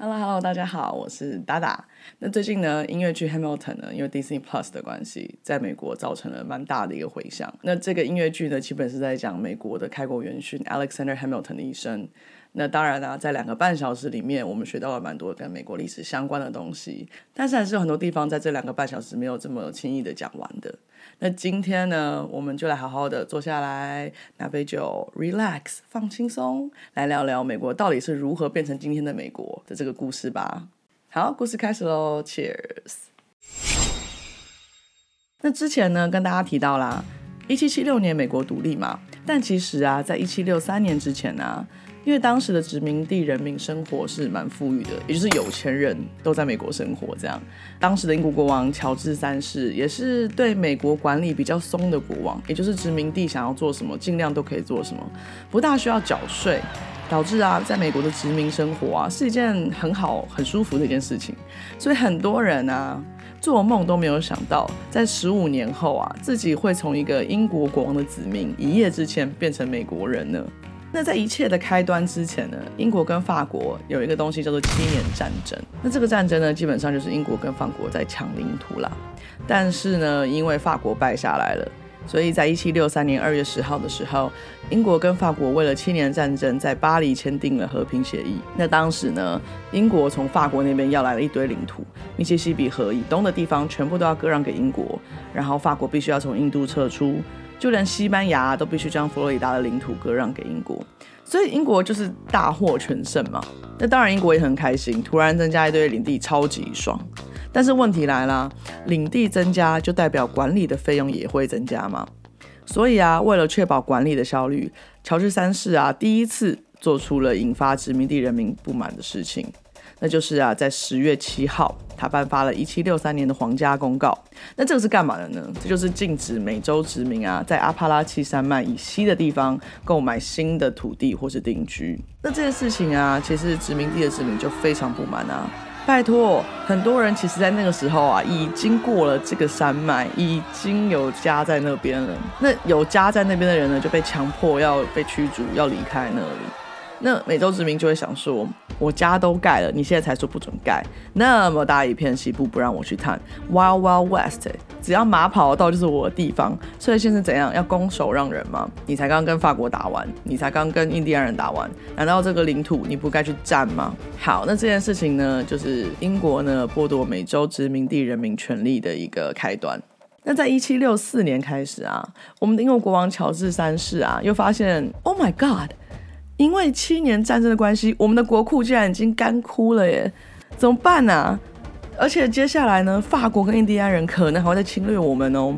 Hello Hello，大家好，我是达达。那最近呢，音乐剧《Hamilton》呢，因为 Disney Plus 的关系，在美国造成了蛮大的一个回响。那这个音乐剧呢，基本是在讲美国的开国元勋 Alexander Hamilton 的一生。那当然呢，在两个半小时里面，我们学到了蛮多跟美国历史相关的东西，但是还是有很多地方在这两个半小时没有这么轻易的讲完的。那今天呢，我们就来好好的坐下来，拿杯酒，relax，放轻松，来聊聊美国到底是如何变成今天的美国的这个故事吧。好，故事开始喽，Cheers。那之前呢，跟大家提到啦，一七七六年美国独立嘛，但其实啊，在一七六三年之前呢。因为当时的殖民地人民生活是蛮富裕的，也就是有钱人都在美国生活。这样，当时的英国国王乔治三世也是对美国管理比较松的国王，也就是殖民地想要做什么，尽量都可以做什么，不大需要缴税，导致啊，在美国的殖民生活啊是一件很好、很舒服的一件事情。所以很多人啊，做梦都没有想到，在十五年后啊，自己会从一个英国国王的子民一夜之间变成美国人呢。那在一切的开端之前呢，英国跟法国有一个东西叫做七年战争。那这个战争呢，基本上就是英国跟法国在抢领土啦。但是呢，因为法国败下来了，所以在一七六三年二月十号的时候，英国跟法国为了七年战争，在巴黎签订了和平协议。那当时呢，英国从法国那边要来了一堆领土，密西西比河以东的地方全部都要割让给英国，然后法国必须要从印度撤出。就连西班牙都必须将佛罗里达的领土割让给英国，所以英国就是大获全胜嘛。那当然英国也很开心，突然增加一堆领地，超级爽。但是问题来了，领地增加就代表管理的费用也会增加嘛。所以啊，为了确保管理的效率，乔治三世啊第一次做出了引发殖民地人民不满的事情。那就是啊，在十月七号，他颁发了一七六三年的皇家公告。那这个是干嘛的呢？这就是禁止美洲殖民啊，在阿帕拉契山脉以西的地方购买新的土地或是定居。那这件事情啊，其实殖民地的殖民就非常不满啊。拜托，很多人其实在那个时候啊，已经过了这个山脉，已经有家在那边了。那有家在那边的人呢，就被强迫要被驱逐，要离开那里。那美洲殖民就会想说，我家都盖了，你现在才说不准盖，那么大一片西部不让我去探，Wild Wild West，只要马跑到就是我的地方，所以现在怎样要拱手让人吗？你才刚跟法国打完，你才刚跟印第安人打完，难道这个领土你不该去占吗？好，那这件事情呢，就是英国呢剥夺美洲殖民地人民权利的一个开端。那在一七六四年开始啊，我们的英国国王乔治三世啊，又发现，Oh my God！因为七年战争的关系，我们的国库竟然已经干枯了耶，怎么办呢？而且接下来呢，法国跟印第安人可能还会再侵略我们哦。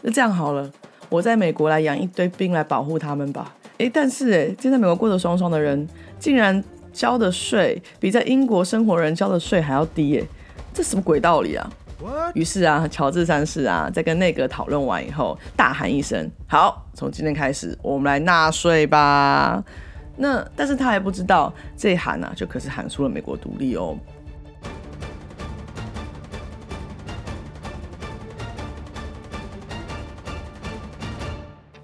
那这样好了，我在美国来养一堆兵来保护他们吧。诶，但是诶，现在美国过得爽爽的人，竟然交的税比在英国生活人交的税还要低耶，这什么鬼道理啊？于是啊，乔治三世啊，在跟内阁讨论完以后，大喊一声：“好，从今天开始，我们来纳税吧。”那但是他还不知道，这一喊呢，就可是喊出了美国独立哦。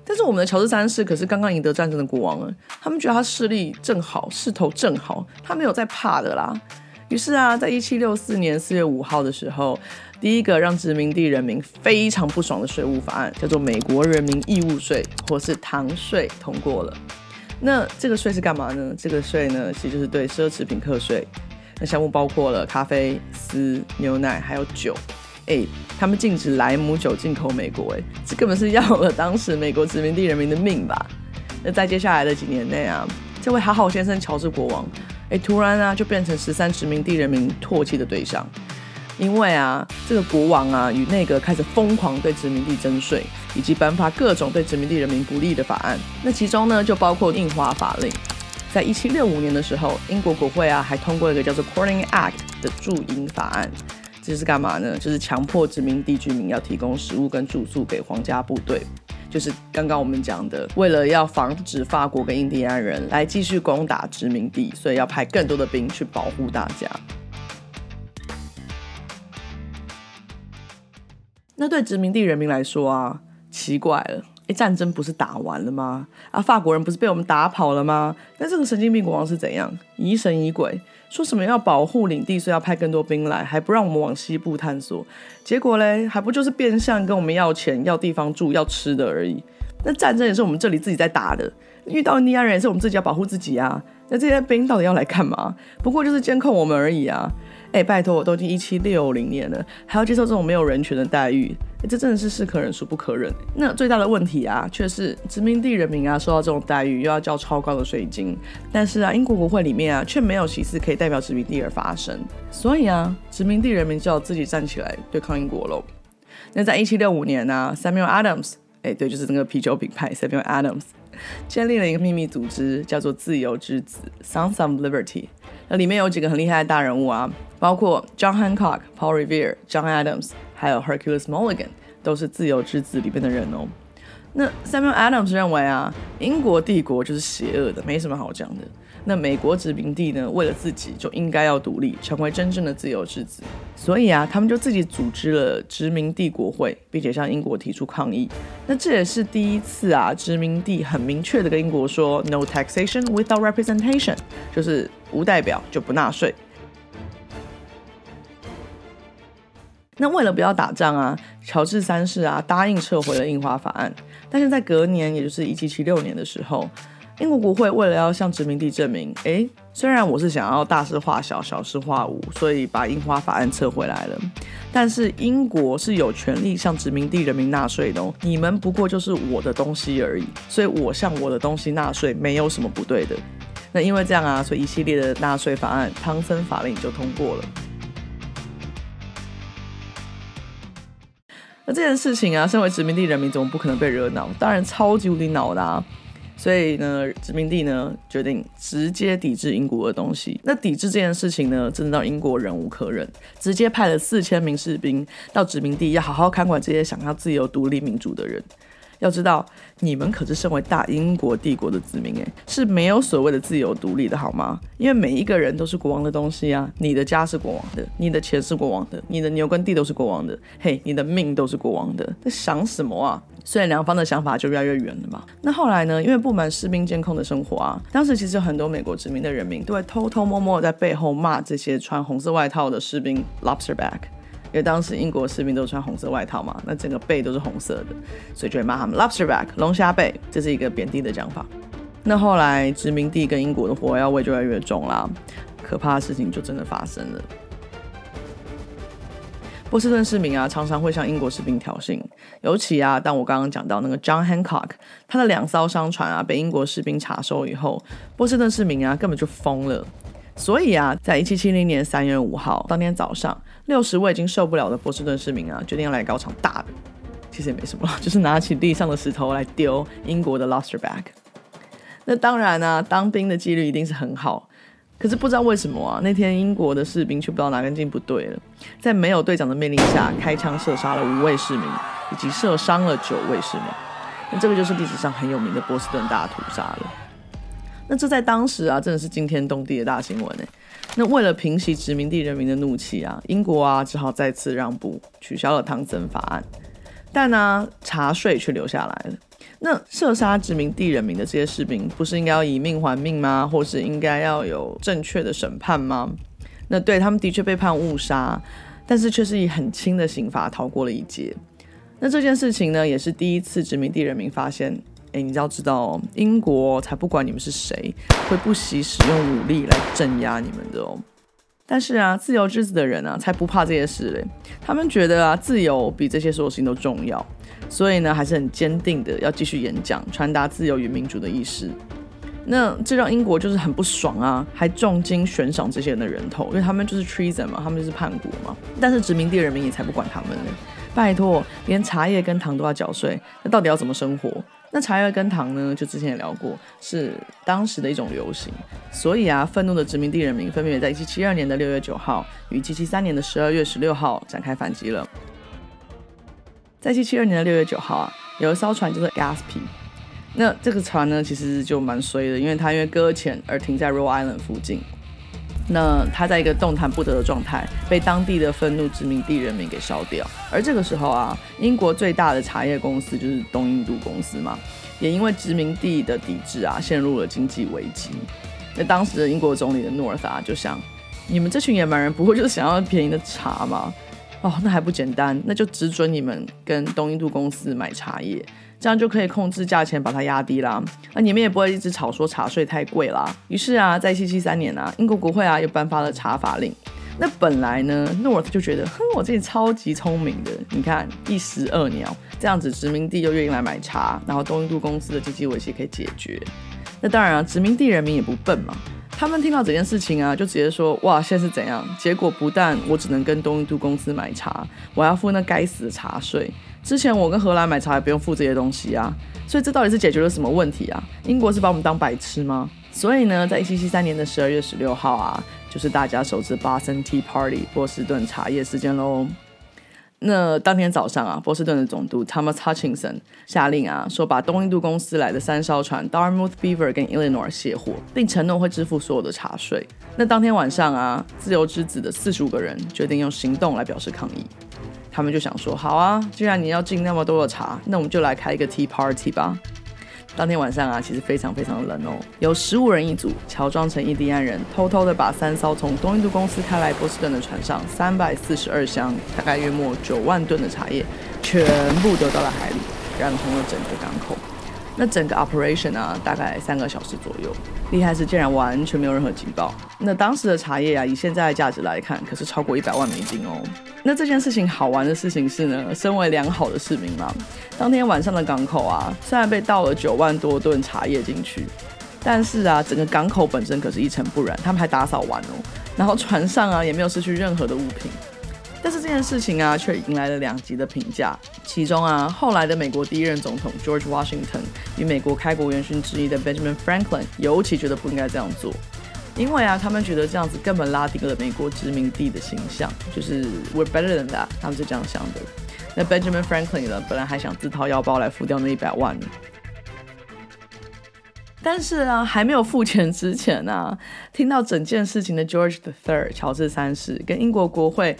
但是我们的乔治三世可是刚刚赢得战争的国王啊，他们觉得他势力正好，势头正好，他没有在怕的啦。于是啊，在一七六四年四月五号的时候，第一个让殖民地人民非常不爽的税务法案，叫做《美国人民义务税》或是糖税，通过了。那这个税是干嘛呢？这个税呢，其实就是对奢侈品课税。那项目包括了咖啡、丝、牛奶，还有酒。哎，他们禁止莱姆酒进口美国，哎，这根本是要了当时美国殖民地人民的命吧？那在接下来的几年内啊，这位好好先生乔治国王，哎，突然啊就变成十三殖民地人民唾弃的对象。因为啊，这个国王啊与内阁开始疯狂对殖民地征税，以及颁发各种对殖民地人民不利的法案。那其中呢，就包括印花法令。在一七六五年的时候，英国国会啊还通过一个叫做 Corning Act 的驻英法案。这是干嘛呢？就是强迫殖民地居民要提供食物跟住宿给皇家部队。就是刚刚我们讲的，为了要防止法国跟印第安人来继续攻打殖民地，所以要派更多的兵去保护大家。那对殖民地人民来说啊，奇怪了，哎，战争不是打完了吗？啊，法国人不是被我们打跑了吗？那这个神经病国王是怎样疑神疑鬼，说什么要保护领地，所以要派更多兵来，还不让我们往西部探索？结果嘞，还不就是变相跟我们要钱、要地方住、要吃的而已？那战争也是我们这里自己在打的，遇到印第安人也是我们自己要保护自己啊。那这些兵到底要来干嘛？不过就是监控我们而已啊！哎，拜托，我都已经一七六零年了，还要接受这种没有人权的待遇，这真的是是可忍孰不可忍。那最大的问题啊，却是殖民地人民啊受到这种待遇，又要交超高的税金，但是啊，英国国会里面啊却没有席次可以代表殖民地而发声，所以啊，殖民地人民就要自己站起来对抗英国喽。那在一七六五年呢，Samuel Adams，哎，对，就是那个啤酒品牌 Samuel Adams。建立了一个秘密组织，叫做自由之子 （Sons of Liberty）。那里面有几个很厉害的大人物啊，包括 John Hancock、Paul Revere、John Adams，还有 Hercules Mulligan，都是自由之子里边的人哦。那 Samuel Adams 认为啊，英国帝国就是邪恶的，没什么好讲的。那美国殖民地呢，为了自己就应该要独立，成为真正的自由之子。所以啊，他们就自己组织了殖民帝国会，并且向英国提出抗议。那这也是第一次啊，殖民地很明确的跟英国说，No taxation without representation，就是无代表就不纳税。那为了不要打仗啊，乔治三世啊答应撤回了印花法案。但是在隔年，也就是一七七六年的时候。英国国会为了要向殖民地证明，哎，虽然我是想要大事化小，小事化无，所以把印花法案撤回来了，但是英国是有权利向殖民地人民纳税的哦，你们不过就是我的东西而已，所以我向我的东西纳税没有什么不对的。那因为这样啊，所以一系列的纳税法案，汤森法令就通过了。那这件事情啊，身为殖民地人民，总不可能被惹恼？当然超级无敌恼的啊！所以呢，殖民地呢决定直接抵制英国的东西。那抵制这件事情呢，真的让英国忍无可忍，直接派了四千名士兵到殖民地，要好好看管这些想要自由、独立、民主的人。要知道，你们可是身为大英国帝国的子民，诶，是没有所谓的自由独立的，好吗？因为每一个人都是国王的东西啊，你的家是国王的，你的钱是国王的，你的牛跟地都是国王的，嘿，你的命都是国王的，在想什么啊？虽然两方的想法就越来越远了嘛。那后来呢？因为不满士兵监控的生活啊，当时其实有很多美国殖民的人民都会偷偷摸摸在背后骂这些穿红色外套的士兵 lobster back。因为当时英国士兵都穿红色外套嘛，那整个背都是红色的，所以就会骂他们 lobster back 龙虾背，这是一个贬低的讲法。那后来殖民地跟英国的火药味就越来越重啦，可怕的事情就真的发生了。波士顿市民啊，常常会向英国士兵挑衅，尤其啊，当我刚刚讲到那个 John Hancock，他的两艘商船啊被英国士兵查收以后，波士顿市民啊根本就疯了。所以啊，在一七七零年三月五号当天早上。六十位已经受不了的波士顿市民啊，决定要来搞场大的。其实也没什么，就是拿起地上的石头来丢英国的 Luster Bag。那当然呢，当兵的几率一定是很好。可是不知道为什么啊，那天英国的士兵却不知道哪根筋不对了，在没有队长的命令下，开枪射杀了五位市民，以及射伤了九位市民。那这个就是历史上很有名的波士顿大屠杀了。那这在当时啊，真的是惊天动地的大新闻呢。那为了平息殖民地人民的怒气啊，英国啊只好再次让步，取消了汤森法案，但呢茶税却留下来了。那射杀殖民地人民的这些士兵，不是应该要以命还命吗？或是应该要有正确的审判吗？那对他们的确被判误杀，但是却是以很轻的刑罚逃过了一劫。那这件事情呢，也是第一次殖民地人民发现。哎，你要知道，英国才不管你们是谁，会不惜使用武力来镇压你们的哦。但是啊，自由之子的人啊，才不怕这些事嘞。他们觉得啊，自由比这些所有事情都重要，所以呢，还是很坚定的要继续演讲，传达自由与民主的意识。那这让英国就是很不爽啊，还重金悬赏这些人的人头，因为他们就是 treason 嘛，他们就是叛国嘛。但是殖民地人民也才不管他们呢。拜托，连茶叶跟糖都要缴税，那到底要怎么生活？那茶叶跟糖呢？就之前也聊过，是当时的一种流行。所以啊，愤怒的殖民地人民分别在1772年的6月9号与1773年的12月16号展开反击了。在1772年的6月9号啊，有一艘船叫做 Gaspee。那这个船呢，其实就蛮衰的，因为它因为搁浅而停在 rhoe island 附近。那他在一个动弹不得的状态，被当地的愤怒殖民地人民给烧掉。而这个时候啊，英国最大的茶叶公司就是东印度公司嘛，也因为殖民地的抵制啊，陷入了经济危机。那当时的英国总理的诺尔法，就想：你们这群野蛮人，不会就是想要便宜的茶吗？哦，那还不简单，那就只准你们跟东印度公司买茶叶。这样就可以控制价钱，把它压低啦。那你们也不会一直吵说茶税太贵啦。于是啊，在七七三年啊，英国国会啊又颁发了茶法令。那本来呢，North 就觉得，哼，我自己超级聪明的。你看，一石二鸟，这样子殖民地又愿意来买茶，然后东印度公司的经济危机可以解决。那当然啊，殖民地人民也不笨嘛。他们听到这件事情啊，就直接说，哇，现在是怎样？结果不但我只能跟东印度公司买茶，我要付那该死的茶税。之前我跟荷兰买茶也不用付这些东西啊，所以这到底是解决了什么问题啊？英国是把我们当白痴吗？所以呢，在一七七三年的十二月十六号啊，就是大家熟知 Boston Tea Party 波士顿茶叶事件喽。那当天早上啊，波士顿的总督 Thomas Hutchinson 下令啊，说把东印度公司来的三艘船 Dartmouth Beaver 跟 Illinois 卸货，并承诺会支付所有的茶税。那当天晚上啊，自由之子的四十五个人决定用行动来表示抗议。他们就想说，好啊，既然你要进那么多的茶，那我们就来开一个 tea party 吧。当天晚上啊，其实非常非常冷哦，有十五人一组，乔装成印第安人，偷偷的把三艘从东印度公司开来波士顿的船上三百四十二箱，大概约莫九万吨的茶叶，全部丢到了海里，染红了整个港口。那整个 operation 啊，大概三个小时左右。厉害是竟然完全没有任何警报。那当时的茶叶啊，以现在的价值来看，可是超过一百万美金哦。那这件事情好玩的事情是呢，身为良好的市民嘛，当天晚上的港口啊，虽然被倒了九万多吨茶叶进去，但是啊，整个港口本身可是一尘不染，他们还打扫完哦。然后船上啊，也没有失去任何的物品。但是这件事情啊，却迎来了两极的评价。其中啊，后来的美国第一任总统 George Washington 与美国开国元勋之一的 Benjamin Franklin 尤其觉得不应该这样做，因为啊，他们觉得这样子根本拉低了美国殖民地的形象，就是 We're better than that，他们是这样想的。那 Benjamin Franklin 呢，本来还想自掏腰包来付掉那一百万。但是啊，还没有付钱之前啊，听到整件事情的 George the Third 乔治三世跟英国国会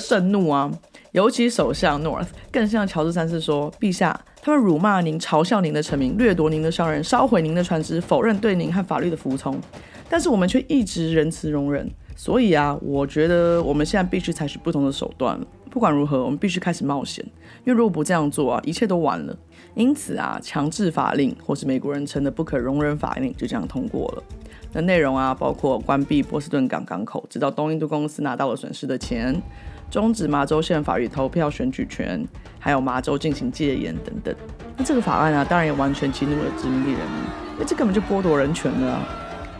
盛怒啊，尤其首相 North 更向乔治三世说：“陛下，他们辱骂您，嘲笑您的臣民，掠夺您的商人，烧毁您的船只，否认对您和法律的服从。但是我们却一直仁慈容忍。所以啊，我觉得我们现在必须采取不同的手段了。不管如何，我们必须开始冒险，因为如果不这样做啊，一切都完了。”因此啊，强制法令或是美国人称的不可容忍法令就这样通过了。那内容啊，包括关闭波士顿港港口，直到东印度公司拿到了损失的钱；终止麻州宪法与投票选举权，还有麻州进行戒严等等。那这个法案啊，当然也完全激怒了殖民地人民，因为这根本就剥夺人权了。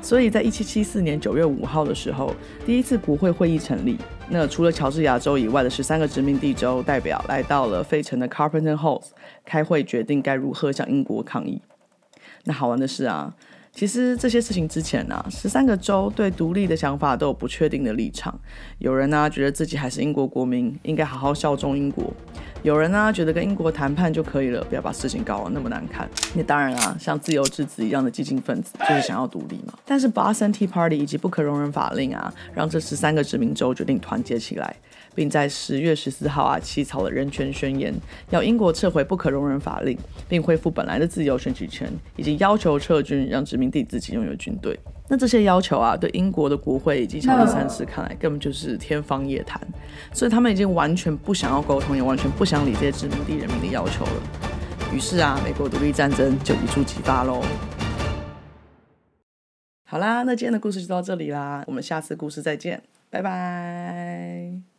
所以在一七七四年九月五号的时候，第一次国会会议成立。那除了乔治亚州以外的十三个殖民地州代表来到了费城的 Carpenton House 开会，决定该如何向英国抗议。那好玩的是啊，其实这些事情之前呢，十三个州对独立的想法都有不确定的立场。有人呢觉得自己还是英国国民，应该好好效忠英国。有人呢觉得跟英国谈判就可以了，不要把事情搞得那么难看。那当然啊，像自由之子一样的激进分子就是想要独立嘛。但是 Boston Tea Party 以及不可容忍法令啊，让这十三个殖民州决定团结起来，并在十月十四号啊起草了人权宣言，要英国撤回不可容忍法令，并恢复本来的自由选举权，以及要求撤军，让殖民地自己拥有军队。那这些要求啊，对英国的国会以及乔治三世看来，根本就是天方夜谭，所以他们已经完全不想要沟通，也完全不想理这些殖民地人民的要求了。于是啊，美国独立战争就一触即发喽。好啦，那今天的故事就到这里啦，我们下次故事再见，拜拜。